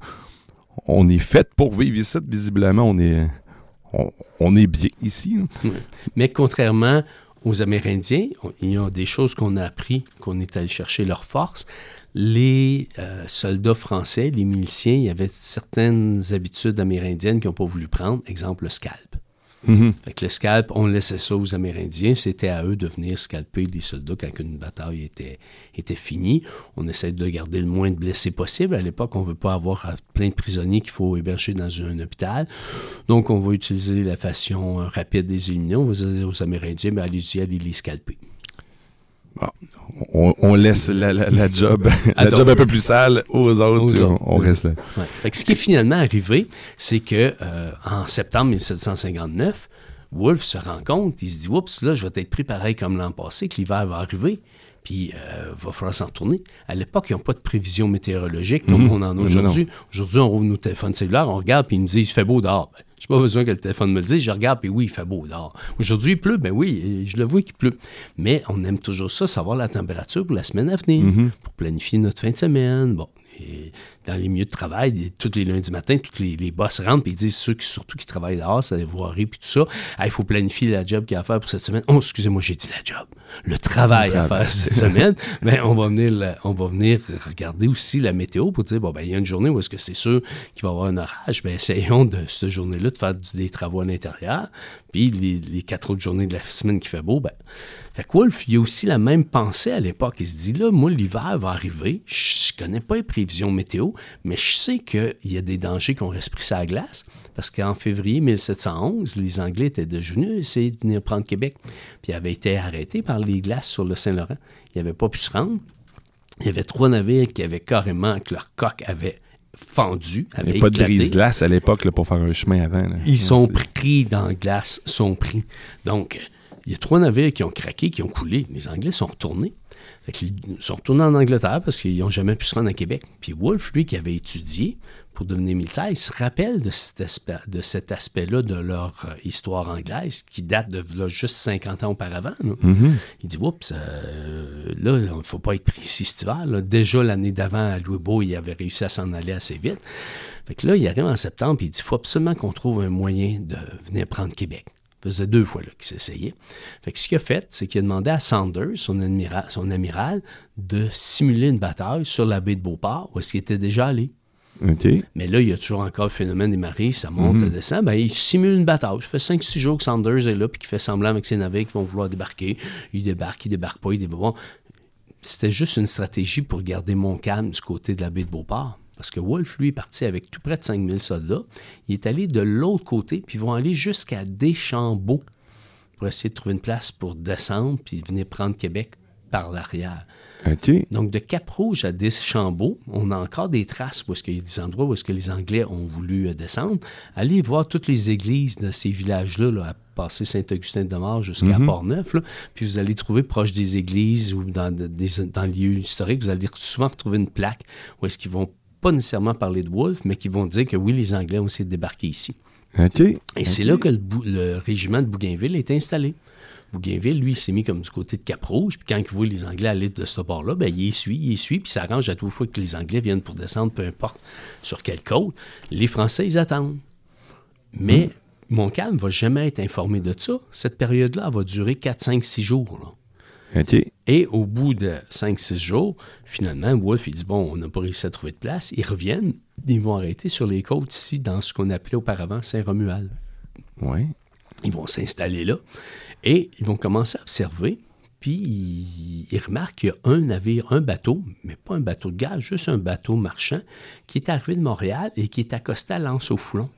A: on est fait pour vivre ici. Visiblement, on est, on, on est bien ici. hein.
B: Mais contrairement aux Amérindiens, il y a des choses qu'on a appris, qu'on est allé chercher leur force. Les euh, soldats français, les miliciens, il y avait certaines habitudes amérindiennes qu'ils n'ont pas voulu prendre. Exemple, le scalp.
A: Mhm.
B: Fait que on laissait ça aux Amérindiens. C'était à eux de venir scalper les soldats quand une bataille était, était finie. On essaie de garder le moins de blessés possible. À l'époque, on ne veut pas avoir plein de prisonniers qu'il faut héberger dans un hôpital. Donc, on va utiliser la façon euh, rapide des éliminer. On va dire aux Amérindiens, ben, allez-y, allez les scalper.
A: On, on laisse la, la- la job, la job un peu plus sale aux autres.
B: Aux
A: on- reste là.
B: Ouais. Fait que ce qui est finalement arrivé, c'est que euh, en septembre 1759, Wolfe se rend compte, il se dit Oups, là, je vais être pris pareil comme l'an passé, que l'hiver va arriver, puis euh, va falloir s'en retourner. À l'époque, ils n'ont pas de prévision météorologique comme
A: Mhm.
B: on en a aujourd'hui. Aujourd'hui, on rouvre nos téléphones cellulaires, on regarde, puis ils nous disent Il fait beau dehors. Ben, j'ai pas besoin que le téléphone me le dise, je regarde, puis oui, il fait beau dehors. Aujourd'hui, il pleut, ben oui, je le vois qu'il pleut. Mais on aime toujours ça, savoir la température pour la semaine à venir, pour planifier notre fin de semaine. Bon. Et dans les milieux de travail, tous les lundis matins, tous les, les boss rentrent et ils disent ceux qui, surtout qui travaillent dehors, ça les voiries puis tout ça. Ah, il faut planifier la job qu'il y a à faire pour cette semaine. Oh, excusez-moi, j'ai dit la job. Le travail
A: Le
B: à faire cette semaine. Mais on va venir la- on va venir regarder aussi la météo pour dire bon ben il y a une journée où est-ce que c'est sûr qu'il va y avoir un orage. Ben essayons de cette journée-là de faire des travaux à l'intérieur. Puis les, les quatre autres journées de la semaine qui fait beau, ben fait que Wolf, il y a aussi la même pensée à l'époque. Il se dit là, moi, l'hiver va arriver. Je ne connais pas les prévisions météo, mais je sais qu'il y a des dangers qu'on reste pris la glace. Parce qu'en février 1711, les Anglais étaient déjà venus essayer de venir prendre Québec. Puis ils avaient été arrêtés par les glaces sur le Saint-Laurent. Ils n'avaient pas pu se rendre. Il y avait trois navires qui avaient carrément, que leur coque avait fendu,
A: Il
B: avait
A: n'y a pas de
B: éclaté.
A: brise-glace à l'époque pour faire un chemin avant. là.
B: Ils sont pris dans la glace, sont pris. Donc, il y a trois navires qui ont craqué, qui ont coulé. Les Anglais sont retournés. Fait qu'ils sont retournés en Angleterre parce qu'ils n'ont jamais pu se rendre à Québec. Puis Wolfe, lui, qui avait étudié pour devenir militaire, il se rappelle de cet, aspect, de cet aspect-là de leur euh, histoire anglaise qui date de là, juste 50 ans auparavant. là. Il dit, oups, euh, là, il ne faut pas être ici cet hiver. là. Déjà, l'année d'avant, à Louisbourg, il avait réussi à s'en aller assez vite. Fait que là, il arrive en septembre, puis il dit, il faut absolument qu'on trouve un moyen de venir prendre Québec. Faisait deux fois qu'il s'essayait. Fait que ce qu'il a fait, c'est qu'il a demandé à Sanders, son, admira- son amiral, de simuler une bataille sur la baie de Beauport, où est-ce qu'il était déjà allé. Mais là, il y a toujours encore le phénomène des marées, ça monte, ça descend. Ben, il simule une bataille. Ça fait 5-6 jours que Sanders est là, puis qu'il fait semblant avec ses navires qui vont vouloir débarquer. Il débarque, il débarque pas, il débarque pas. C'était juste une stratégie pour garder Montcalm du côté de la baie de Beauport. Parce que Wolfe, lui, est parti avec tout près de 5000 soldats. Il est allé de l'autre côté, puis ils vont aller jusqu'à Deschambault. pour essayer de trouver une place pour descendre puis venir prendre Québec par l'arrière. Donc, de Cap-Rouge à Deschambault, on a encore des traces où est-ce qu'il y a des endroits où est-ce que les Anglais ont voulu euh, descendre. Allez voir toutes les églises de ces villages-là, là, à passer Saint-Augustin-de-Mar jusqu'à Port-Neuf, là, puis vous allez trouver proche des églises ou dans, de- des, dans les lieux historiques, vous allez souvent retrouver une plaque où est-ce qu'ils vont pas nécessairement parler de Wolfe, mais qui vont dire que oui, les Anglais ont essayé de débarquer ici.
A: OK.
B: Et c'est là que le, régiment de Bougainville est installé. Bougainville, lui, il s'est mis comme du côté de Cap-Rouge, puis quand il voit les Anglais aller de ce bord-là, ben, il essuie, il essuie, puis ça arrange à toute fois que les Anglais viennent pour descendre, peu importe sur quelle côte. Les Français, ils attendent. Mais Montcalm ne va jamais être informé de ça. Cette période-là, va durer 4, 5, 6 jours. là. Et au bout de 5-6 jours, finalement, Wolfe, il dit Bon, on n'a pas réussi à trouver de place. Ils reviennent. Ils vont arrêter sur les côtes ici, dans ce qu'on appelait auparavant Saint-Romuald.
A: Ouais.
B: Ils vont s'installer là et ils vont commencer à observer. Puis ils, ils remarquent qu'il y a un navire, un bateau, mais pas un bateau de gaz, juste un bateau marchand qui est arrivé de Montréal et qui est accosté à l'anse au foulon.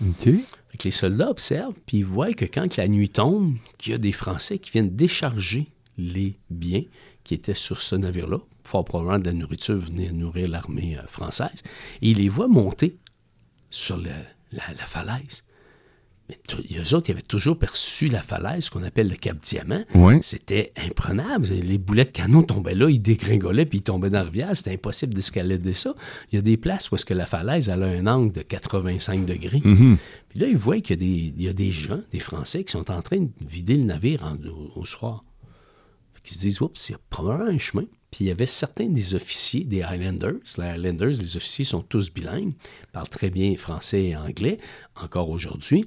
A: OK.
B: Fait que les soldats observent, puis ils voient que quand la nuit tombe, qu'il y a des Français qui viennent décharger les biens qui étaient sur ce navire-là, fort probablement de la nourriture venir nourrir l'armée euh, française, et ils les voient monter sur la, la falaise. Mais eux autres, ils avaient toujours perçu la falaise qu'on appelle le Cap Diamant. C'était imprenable. Les boulets de canon tombaient là, ils dégringolaient, puis ils tombaient dans la rivière. C'était impossible d'escalader ça. Il y a des places où est-ce que la falaise elle a un angle de 85 degrés. Puis là, ils voient qu'il y, a des- il y a des gens, des Français, qui sont en train de vider le navire en- au, au soir. Qu'ils se disent, oups, il y a probablement un chemin. Puis il y avait certains des officiers des Highlanders. Les Highlanders, les officiers sont tous bilingues, parlent très bien français et anglais, encore aujourd'hui.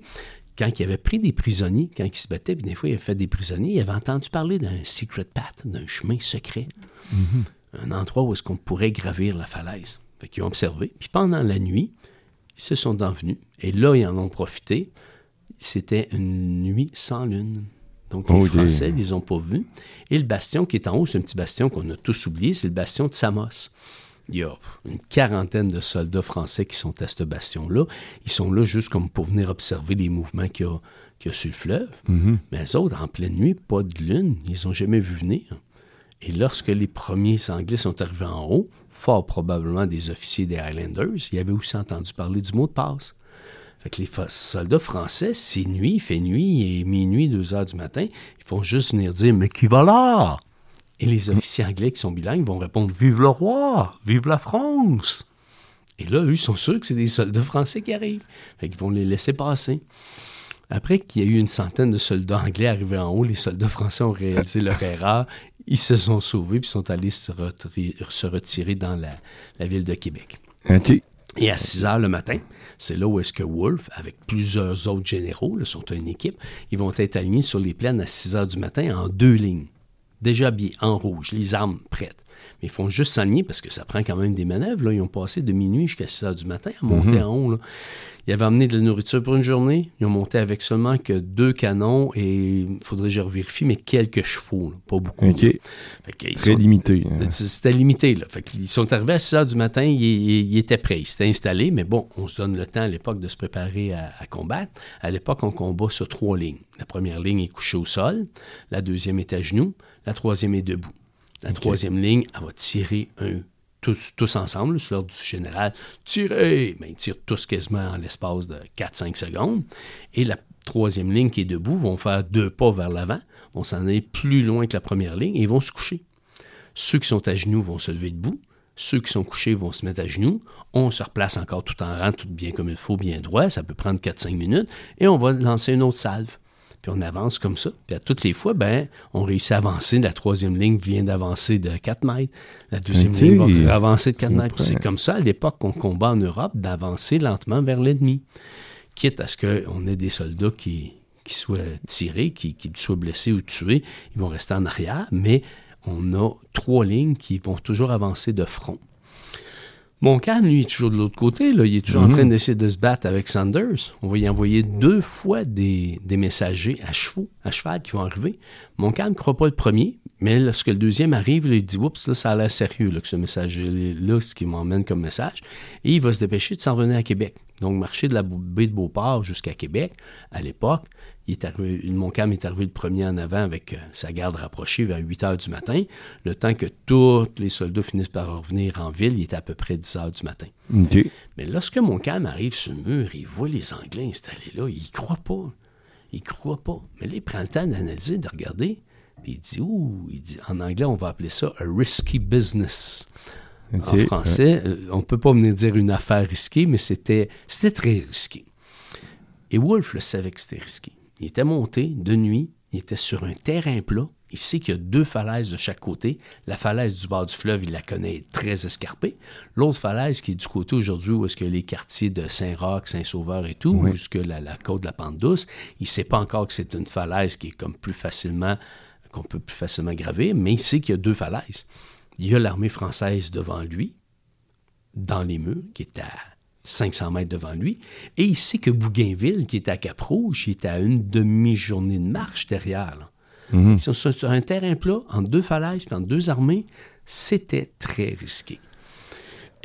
B: Quand ils avaient pris des prisonniers, quand ils se battaient, puis des fois, ils avaient fait des prisonniers, ils avaient entendu parler d'un secret path, d'un chemin secret. Un endroit où est-ce qu'on pourrait gravir la falaise. Fait qu'ils ont observé. Puis pendant la nuit, ils se sont envenus. Et là, ils en ont profité. C'était une nuit sans lune. Donc, les
A: Oh,
B: Français, ils les ont pas vus. Et le bastion qui est en haut, c'est un petit bastion qu'on a tous oublié, c'est le bastion de Samos. Il y a une quarantaine de soldats français qui sont à ce bastion-là. Ils sont là juste comme pour venir observer les mouvements qu'il y a, qu'il y a sur le fleuve. Mais les autres, en pleine nuit, pas de lune, ils n'ont jamais vu venir. Et lorsque les premiers Anglais sont arrivés en haut, fort probablement des officiers des Highlanders, ils avaient aussi entendu parler du mot de passe. Fait que les soldats français, c'est nuit, il fait nuit, et minuit, deux heures du matin, ils font juste venir dire Mais qui va là Et les officiers anglais qui sont bilingues vont répondre Vive le roi Vive la France Et là, eux, ils sont sûrs que c'est des soldats français qui arrivent. Fait qu'ils vont les laisser passer. Après qu'il y a eu une centaine de soldats anglais arrivés en haut, les soldats français ont réalisé leur erreur. Ils se sont sauvés puis sont allés se, retirer dans la, la ville de Québec. Et à 6 heures le matin, c'est là où est-ce que Wolfe, avec plusieurs autres généraux, là, sont une équipe, ils vont être alignés sur les plaines à 6 heures du matin en deux lignes. Déjà habillés, en rouge, les armes prêtes. Mais ils font juste s'aligner parce que ça prend quand même des manœuvres. Là. Ils ont passé de minuit jusqu'à 6 heures du matin à monter en haut. là. Ils avaient amené de la nourriture pour une journée. Ils ont monté avec seulement que deux canons et, il faudrait que je revérifie, mais quelques chevaux, là, pas beaucoup.
A: OK.
B: Fait qu'ils
A: Très
B: sont-
A: limité. hein.
B: c'était limité. Là. Fait qu'ils sont arrivés à 6 heures du matin, ils, ils- ils étaient prêts, ils s'étaient installés, mais bon, on se donne le temps à l'époque de se préparer à, à combattre. À l'époque, on combat sur trois lignes. La première ligne est couchée au sol, la deuxième est à genoux, la troisième est debout. La troisième ligne, elle va tirer un, tous, tous ensemble, sur l'ordre du général, tirez! Mais ils tirent tous quasiment en l'espace de 4-5 secondes. Et la troisième ligne qui est debout vont faire deux pas vers l'avant, vont s'en aller plus loin que la première ligne et ils vont se coucher. Ceux qui sont à genoux vont se lever debout. Ceux qui sont couchés vont se mettre à genoux. On se replace encore tout en rang, tout bien comme il faut, bien droit. Ça peut prendre 4-5 minutes. Et on va lancer une autre salve. Puis on avance comme ça. Puis à toutes les fois, ben, on réussit à avancer. La troisième ligne vient d'avancer de 4 mètres. La deuxième ligne va avancer de 4 mètres. C'est comme ça, à l'époque qu'on combat en Europe, d'avancer lentement vers l'ennemi. Quitte à ce qu'on ait des soldats qui, qui soient tirés, qui, qui soient blessés ou tués, ils vont rester en arrière, mais on a trois lignes qui vont toujours avancer de front. Montcalm, lui, est toujours de l'autre côté. Là. Il est toujours en train d'essayer de se battre avec Sanders. On va y envoyer deux fois des, des messagers à chevaux, à cheval qui vont arriver. Montcalm ne croit pas le premier. Mais lorsque le deuxième arrive, là, il dit Oups, là, ça a l'air sérieux, là, que ce message-là, ce qui m'emmène comme message. Et il va se dépêcher de s'en revenir à Québec. Donc, marcher de la baie de Beauport jusqu'à Québec, à l'époque, il est arrivé, Montcalm est arrivé le premier en avant avec euh, sa garde rapprochée vers 8 heures du matin. Le temps que tous les soldats finissent par revenir en ville, il était à peu près 10 heures du matin. Mais lorsque Montcalm arrive sur le mur, il voit les Anglais installés là, il croit pas. Il croit pas. Mais là, il prend le temps d'analyser, de regarder. Puis il dit, ouh, il dit, en anglais, on va appeler ça a risky business. En français, euh, on ne peut pas venir dire une affaire risquée, mais c'était, c'était très risqué. Et Wolfe le savait que c'était risqué. Il était monté de nuit, il était sur un terrain plat. Il sait qu'il y a deux falaises de chaque côté. La falaise du bord du fleuve, il la connaît très escarpée. L'autre falaise qui est du côté aujourd'hui où est-ce que les quartiers de Saint-Roch, Saint-Sauveur et tout,
A: Oui.
B: où est-ce que la, la côte de la Pente Douce, il ne sait pas encore que c'est une falaise qui est comme plus facilement, qu'on peut plus facilement gravir, mais il sait qu'il y a deux falaises. Il y a l'armée française devant lui, dans les murs, qui est à 500 mètres devant lui, et il sait que Bougainville, qui est à Cap-Rouge, est à une demi-journée de marche derrière. sont sur sur un terrain plat, entre deux falaises, puis entre deux armées, c'était très risqué.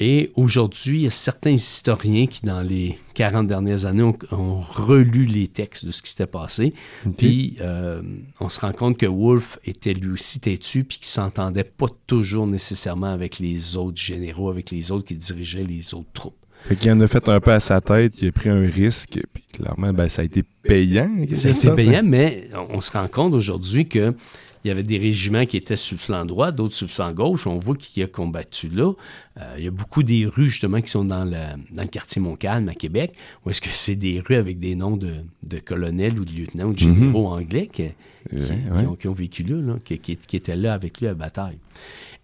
B: Et aujourd'hui, il y a certains historiens qui, dans les 40 dernières années, ont, ont relu les textes de ce qui s'était passé. Puis, euh, on se rend compte que Wolfe était lui aussi têtu, puis qu'il s'entendait pas toujours nécessairement avec les autres généraux, avec les autres qui dirigeaient les autres troupes.
A: Fait qu'il en a fait un peu à sa tête, il a pris un risque, puis clairement, ben, ça a été payant. en quelque
B: C'était
A: sorte,
B: payant,
A: hein.
B: mais on se rend compte aujourd'hui que il y avait des régiments qui étaient sur le flanc droit, d'autres sur le flanc gauche. On voit qui a combattu là. Euh, il y a beaucoup des rues, justement, qui sont dans le, dans le quartier Montcalm, à Québec, où est-ce que c'est des rues avec des noms de, de colonels ou de lieutenants ou de généraux anglais qui, qui-
A: Ouais,
B: qui
A: ouais.
B: ont, qui ont vécu là, là, qui, étaient là avec lui à la bataille.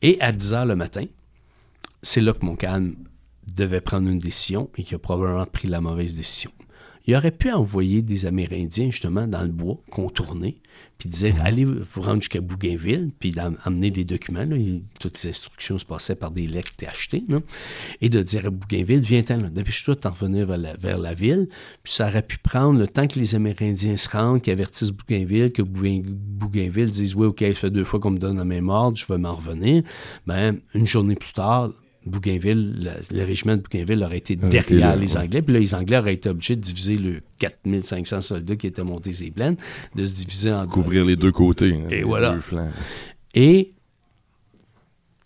B: Et à 10 heures le matin, c'est là que Montcalm devait prendre une décision et qu'il a probablement pris la mauvaise décision. Il aurait pu envoyer des Amérindiens, justement, dans le bois, contourner, puis dire allez vous rendre jusqu'à Bougainville, puis amener les documents. là. Toutes les instructions se passaient par des lettres achetées, là. et de dire à Bougainville viens-t'en, là, dépêche-toi de t'en revenir vers la, vers la ville. Puis ça aurait pu prendre le temps que les Amérindiens se rendent, qu'ils avertissent Bougainville, que Bougain- Bougainville dise oui, OK, ça fait deux fois qu'on me donne la même ordre, je vais m'en revenir. Ben, une journée plus tard, Bougainville, le, le régiment de Bougainville aurait été derrière
A: là,
B: les
A: ouais.
B: Anglais. Puis là, les Anglais auraient été obligés de diviser le 4500 soldats qui étaient montés ces plaines, de se diviser en deux.
A: Couvrir les deux côtés. hein,
B: Et
A: les
B: voilà.
A: deux flancs.
B: Et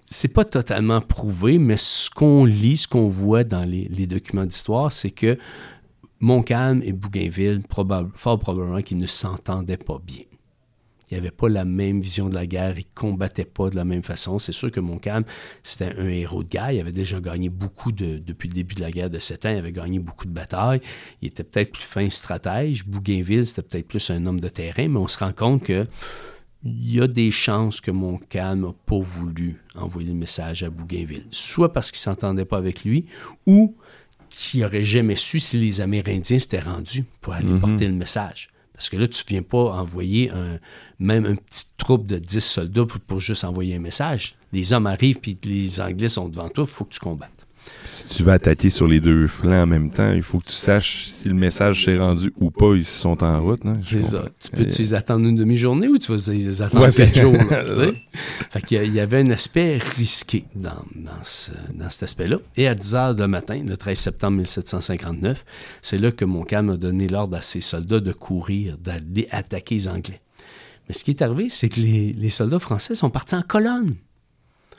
B: c'est pas totalement prouvé, mais ce qu'on lit, ce qu'on voit dans les, les documents d'histoire, c'est que Montcalm et Bougainville, probable- fort probablement qu'ils ne s'entendaient pas bien. Il n'y avait pas la même vision de la guerre, ils ne combattaient pas de la même façon. C'est sûr que Montcalm, c'était un héros de guerre. Il avait déjà gagné beaucoup de, depuis le début de la guerre de Sept ans, il avait gagné beaucoup de batailles. Il était peut-être plus fin stratège. Bougainville, c'était peut-être plus un homme de terrain, mais on se rend compte que il y a des chances que Montcalm n'a pas voulu envoyer le message à Bougainville. Soit parce qu'il ne s'entendait pas avec lui, ou qu'il n'aurait jamais su si les Amérindiens s'étaient rendus pour aller porter le message. Parce que là, tu ne viens pas envoyer même une petite troupe de 10 soldats pour, pour juste envoyer un message. Les hommes arrivent, puis les Anglais sont devant toi, il faut que tu combattes.
A: Si tu vas attaquer sur les deux flancs en même temps, il faut que tu saches si le message s'est rendu ou pas, ils sont en route. hein,
B: C'est ça. Tu peux-tu les attendre une demi-journée ou tu vas les attendre
A: Ouais,
B: quatre jours? là, fait qu'il y a- il y avait un aspect risqué dans, dans, ce- dans cet aspect-là. Et à 10 heures le matin, le 13 septembre 1759, c'est là que Montcalm a donné l'ordre à ses soldats de courir, d'aller attaquer les Anglais. Mais ce qui est arrivé, c'est que les, les soldats français sont partis en colonne.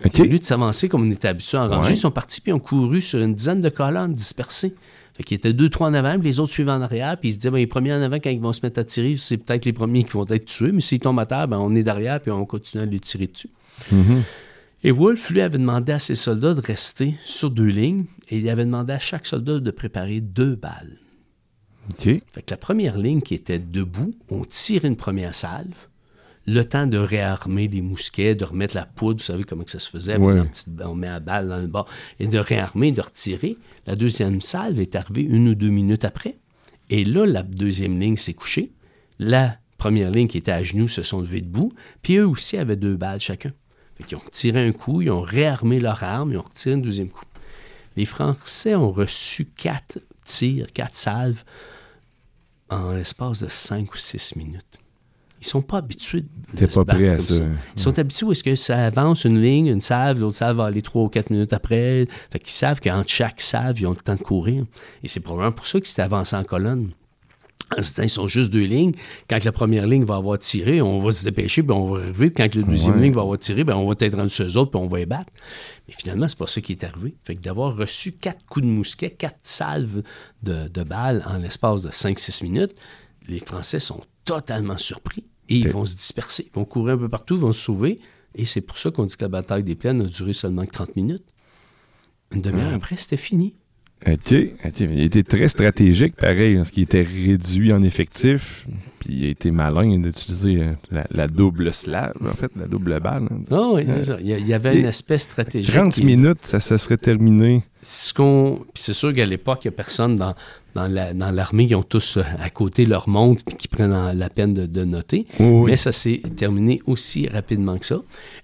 A: OK.
B: Au lieu de s'avancer comme on était habitué en rangée,
A: Ouais.
B: ils sont partis puis ont couru sur une dizaine de colonnes dispersées. Fait qu'ils étaient deux, trois en avant, puis les autres suivaient en arrière, puis ils se disaient, ben, les premiers en avant, quand ils vont se mettre à tirer, c'est peut-être les premiers qui vont être tués, mais s'ils tombent à terre, ben, on est derrière, puis on continue à les tirer dessus. Et Wolfe, lui, avait demandé à ses soldats de rester sur deux lignes, et il avait demandé à chaque soldat de préparer deux balles. Fait que la première ligne qui était debout, on tire une première salve, le temps de réarmer les mousquets, de remettre la poudre, vous savez comment que ça se faisait,
A: Ouais.
B: petite- on met la balle dans le bas, et de réarmer, de retirer. La deuxième salve est arrivée une ou deux minutes après, et là, la deuxième ligne s'est couchée. La première ligne qui était à genoux se sont levés debout, puis eux aussi avaient deux balles chacun. Fait qu'ils ont tiré un coup, ils ont réarmé leur arme, ils ont retiré un deuxième coup. Les Français ont reçu quatre tirs, quatre salves en l'espace de cinq ou six minutes. Ils sont pas habitués de
A: pas prêt à ça.
B: Ils sont habitués où est-ce que ça avance une ligne, une salve, l'autre salve va aller trois ou quatre minutes après. Fait qu'ils savent qu'entre chaque salve, ils ont le temps de courir. Et c'est probablement pour ça qu'ils s'est avancé en colonne. En se disant, ils sont juste deux lignes. Quand la première ligne va avoir tiré, on va se dépêcher, puis on va arriver. Puis quand la deuxième
A: Ouais.
B: ligne va avoir tiré, ben on va être rendu sur eux autres, puis on va les battre. Mais finalement, c'est pas ça qui est arrivé. Fait que d'avoir reçu quatre coups de mousquet, quatre salves de, de balles en l'espace de 5-6 minutes, les Français sont totalement surpris et ils vont se disperser. Ils vont courir un peu partout, ils vont se sauver. Et c'est pour ça qu'on dit que la bataille des plaines a duré seulement que 30 minutes. Une demi-heure après, c'était fini.
A: OK, OK. Il était très stratégique, pareil, parce qu'il était réduit en effectif. Puis il a été malin d'utiliser euh, la, la double slave, en fait, la double balle. hein.
B: Ah oui, c'est ça. Il y, avait
A: Et
B: une espèce stratégique.
A: 30
B: qui-
A: minutes, ça, ça serait terminé.
B: ce qu'on. puis c'est sûr qu'à l'époque, il n'y a personne dans, dans, la- dans l'armée qui ont tous euh, à côté leur montre puis qui prennent en- la peine de, de noter.
A: Oui.
B: Mais ça s'est terminé aussi rapidement que ça.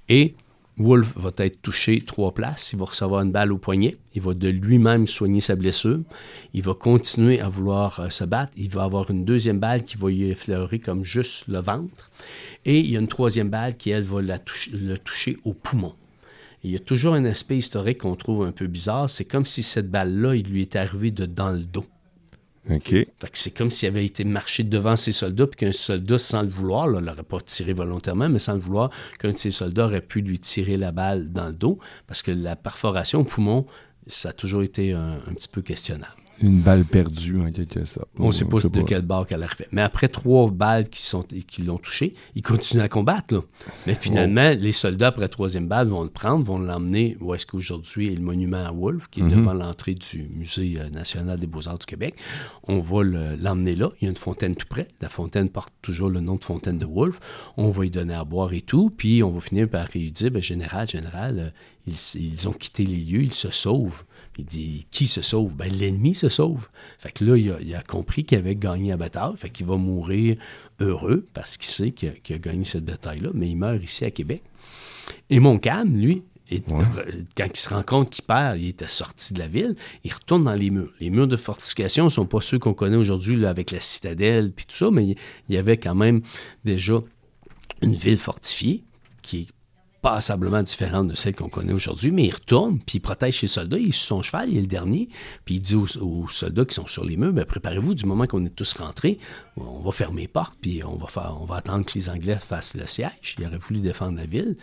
B: Et Wolf va être touché trois places. Il va recevoir une balle au poignet. Il va de lui-même soigner sa blessure. Il va continuer à vouloir euh, se battre. Il va avoir une deuxième balle qui va y effleurer comme juste le ventre. Et il y a une troisième balle qui, elle, va le toucher au poumon. Il y a toujours un aspect historique qu'on trouve un peu bizarre. C'est comme si cette balle-là, il lui était arrivé de dans le dos.
A: OK.
B: C'est comme s'il avait été marché devant ses soldats, puis qu'un soldat, sans le vouloir, là, l'aurait pas tiré volontairement, mais sans le vouloir, qu'un de ses soldats aurait pu lui tirer la balle dans le dos, parce que la perforation au poumon, ça a toujours été un, un petit peu questionnable.
A: Une balle perdue, en quelque sorte.
B: On ne sait pas de quel bord qu'elle arrivait. Mais après trois balles qui, sont, qui l'ont touché, il continue à combattre. là. Mais finalement, les soldats, après la troisième balle, vont le prendre, vont l'emmener où est-ce qu'aujourd'hui est le monument à Wolfe, qui est devant l'entrée du Musée euh, national des beaux-arts du Québec. On va le- l'emmener là. Il y a une fontaine tout près. La fontaine porte toujours le nom de fontaine de Wolfe. On va lui donner à boire et tout. Puis on va finir par lui dire, ben, général, général, euh, ils, ils ont quitté les lieux, ils se sauvent. Il dit, qui se sauve? Ben, l'ennemi se sauve. Fait que là, il a, il a compris qu'il avait gagné la bataille. Fait qu'il va mourir heureux parce qu'il sait qu'il a, gagné cette bataille-là. Mais il meurt ici à Québec. Et Montcalm, lui, quand il se rend compte qu'il perd, il était sorti de la ville, il retourne dans les murs. Les murs de fortification ne sont pas ceux qu'on connaît aujourd'hui avec la citadelle puis tout ça, mais il il y avait quand même déjà une ville fortifiée qui est passablement différente de celle qu'on connaît aujourd'hui, mais il retourne, puis il protège ses soldats, il est sur son cheval, il est le dernier, puis il dit aux, aux soldats qui sont sur les murs, ben, préparez-vous, du moment qu'on est tous rentrés, on va fermer les portes, puis on va, faire, on va attendre que les Anglais fassent le siège. Il aurait voulu défendre la ville,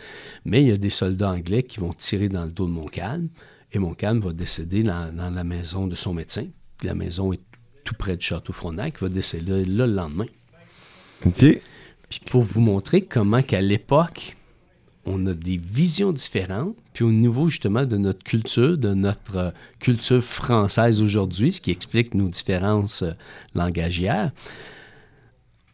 B: mais il y a des soldats anglais qui vont tirer dans le dos de Montcalm, et Montcalm va décéder dans, dans la maison de son médecin. La maison est tout près du château Frontenac, il va décéder là le lendemain.
A: OK.
B: Puis pour vous montrer comment qu'à l'époque, on a des visions différentes, puis au niveau justement de notre culture, de notre euh, culture française aujourd'hui, ce qui explique nos différences euh, langagières,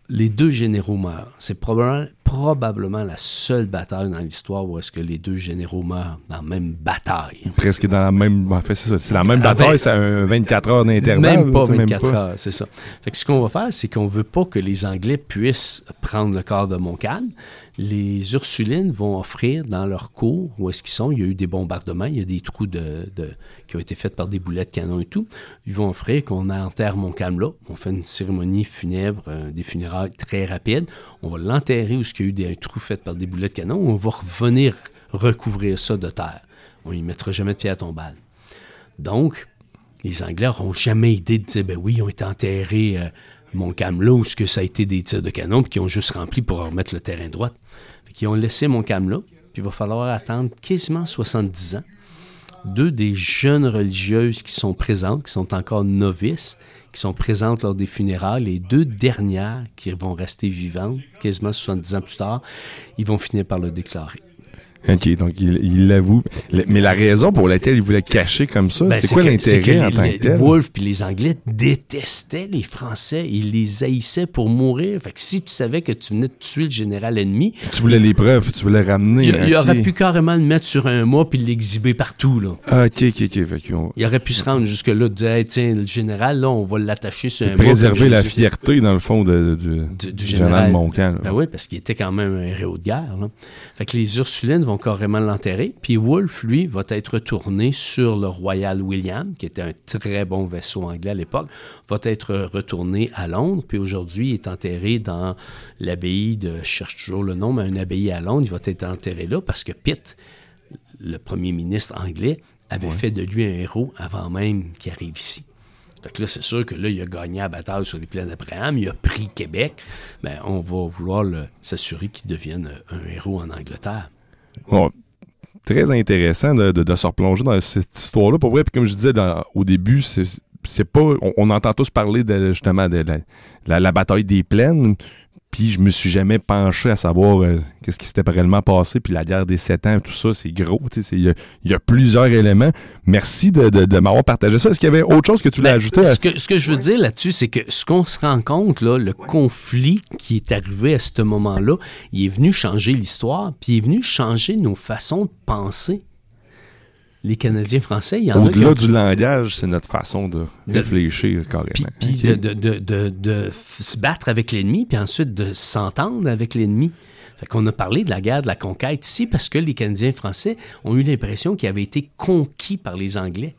B: les deux généraux meurent. C'est probablement, probablement la seule bataille dans l'histoire où est-ce que les deux généraux meurent dans la même bataille.
A: Presque dans la même. En fait, c'est ça. C'est la même
B: Ah,
A: bataille,
B: ben,
A: c'est un 24 heures d'intervalle.
B: Même pas 24
A: pas.
B: heures, c'est ça. Fait que ce qu'on va faire, c'est qu'on veut pas que les Anglais puissent prendre le corps de Montcalm. Les Ursulines vont offrir dans leur cour, où est-ce qu'ils sont, il y a eu des bombardements, il y a des trous de, qui ont été faits par des boulets de canon et tout. Ils vont offrir qu'on enterre Montcalm là. On fait une cérémonie funèbre, euh, des funérailles très rapides. On va l'enterrer où il y a eu des trous faits par des boulets de canon. On va revenir recouvrir ça de terre. On y mettra jamais de pierre tombale. Donc, les Anglais n'auront jamais idée de dire, ben oui, ils ont été enterrés euh, Montcalm là, où ce que ça a été des tirs de canon, puis qu'ils ont juste rempli pour remettre le terrain droit. Qu'ils ont laissé Montcalm là, puis il va falloir attendre quasiment 70 ans. Deux des jeunes religieuses qui sont présentes, qui sont encore novices, qui sont présentes lors des funérailles, les deux dernières qui vont rester vivantes, quasiment 70 ans plus tard, ils vont finir par le déclarer.
A: OK, donc il l'avoue. Mais la raison pour laquelle il voulait cacher comme ça,
B: Ben,
A: c'est quoi l'intérêt en tant que tel?
B: Wolfe puis les Anglais détestaient les Français. Ils les haïssaient pour mourir. Fait que si tu savais que tu venais de tuer le général ennemi,
A: Tu voulais les preuves, tu voulais ramener.
B: il, il
A: ok.
B: aurait pu carrément le mettre sur un mât puis l'exhiber partout. Là.
A: Ah, OK, OK, OK. Fait qu'on-
B: Il aurait pu se rendre jusque-là, de dire Hey, tiens, le général, là, on va l'attacher sur un mât.
A: préserver la fierté, dans le fond, de, du,
B: Du- du
A: général
B: général. Ben oui, parce qu'il était quand même un héros de guerre. là. Fait que les Ursulines vont carrément l'enterrer. Puis Wolfe, lui, va être retourné sur le Royal William, qui était un très bon vaisseau anglais à l'époque, va être retourné à Londres. Puis aujourd'hui, il est enterré dans l'abbaye de, je cherche toujours le nom, mais une abbaye à Londres. Il va être enterré là parce que Pitt, le premier ministre anglais, avait fait de lui un héros avant même qu'il arrive ici. Fait que là, c'est sûr que là, il a gagné la bataille sur les plaines d'Abraham, il a pris Québec. Mais on va vouloir s'assurer qu'il devienne un héros en Angleterre.
A: Très intéressant de, se replonger dans cette histoire-là. Pour vrai, puis comme je disais au début, c'est pas. On, entend tous parler de, justement de la, bataille des plaines, puis je me suis jamais penché à savoir euh, qu'est-ce qui s'était réellement passé. Puis la guerre des sept ans, tout ça, c'est gros. Il y, a plusieurs éléments. Merci de, m'avoir partagé ça. Est-ce qu'il y avait autre chose que tu voulais ben, ajouter?
B: Ce, que, ce que je veux dire là-dessus, c'est que ce qu'on se rend compte, là, le conflit qui est arrivé à ce moment-là, il est venu changer l'histoire, puis il est venu changer nos façons de penser les Canadiens français, il y en
A: a Au-delà du langage, c'est notre façon de, réfléchir carrément.
B: Puis, de, se battre avec l'ennemi, puis ensuite de s'entendre avec l'ennemi. Fait qu'on a parlé de la guerre de la conquête ici parce que les Canadiens français ont eu l'impression qu'ils avaient été conquis par les Anglais.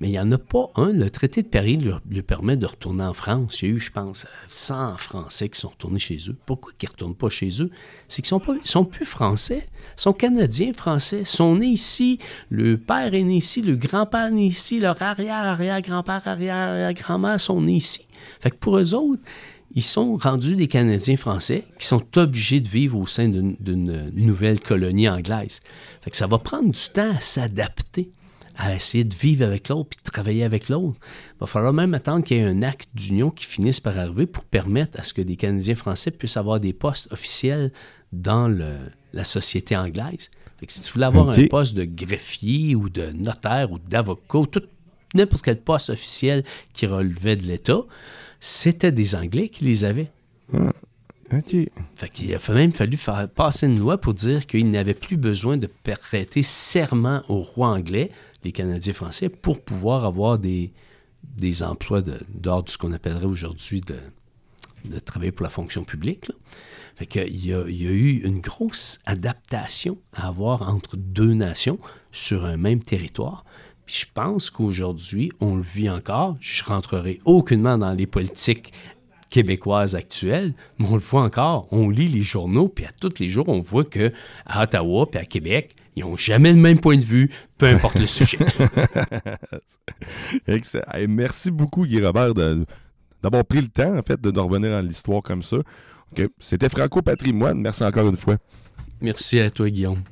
B: Mais il n'y en a pas un. Le traité de Paris lui, permet de retourner en France. Il y a eu, je pense, 100 Français qui sont retournés chez eux. Pourquoi ils ne retournent pas chez eux? C'est qu'ils ne sont, plus Français. Ils sont Canadiens français. Ils sont nés ici. Le père est né ici. Le grand-père est né ici. Leur arrière-arrière-grand-père, arrière-arrière-grand-mère sont nés ici. Fait pour eux autres, ils sont rendus des Canadiens français qui sont obligés de vivre au sein d'une nouvelle colonie anglaise. Fait ça va prendre du temps à s'adapter à essayer de vivre avec l'autre puis de travailler avec l'autre. Il va falloir même attendre qu'il y ait un acte d'union qui finisse par arriver pour permettre à ce que des Canadiens français puissent avoir des postes officiels dans la société anglaise. si tu voulais avoir un poste de greffier ou de notaire ou d'avocat, ou n'importe quel poste officiel qui relevait de l'État, c'était des Anglais qui les avaient. Ah, il a même fallu faire passer une loi pour dire qu'il n'avait plus besoin de prêter serment au roi anglais les Canadiens français pour pouvoir avoir des, des emplois d'ordre de, ce qu'on appellerait aujourd'hui de, de, travailler pour la fonction publique. Fait il, y a, il y a eu une grosse adaptation à avoir entre deux nations sur un même territoire. je pense qu'aujourd'hui, on le vit encore. Je rentrerai aucunement dans les politiques québécoises actuelles, mais on le voit encore. On lit les journaux, puis à tous les jours, on voit que à Ottawa puis à Québec, ils n'ont jamais le même point de vue, peu importe le sujet.
A: merci beaucoup, Guy Robert, d'avoir pris le temps, en fait, de, revenir dans l'histoire comme ça. C'était Franco Patrimoine. Merci encore une fois.
B: Merci à toi, Guillaume.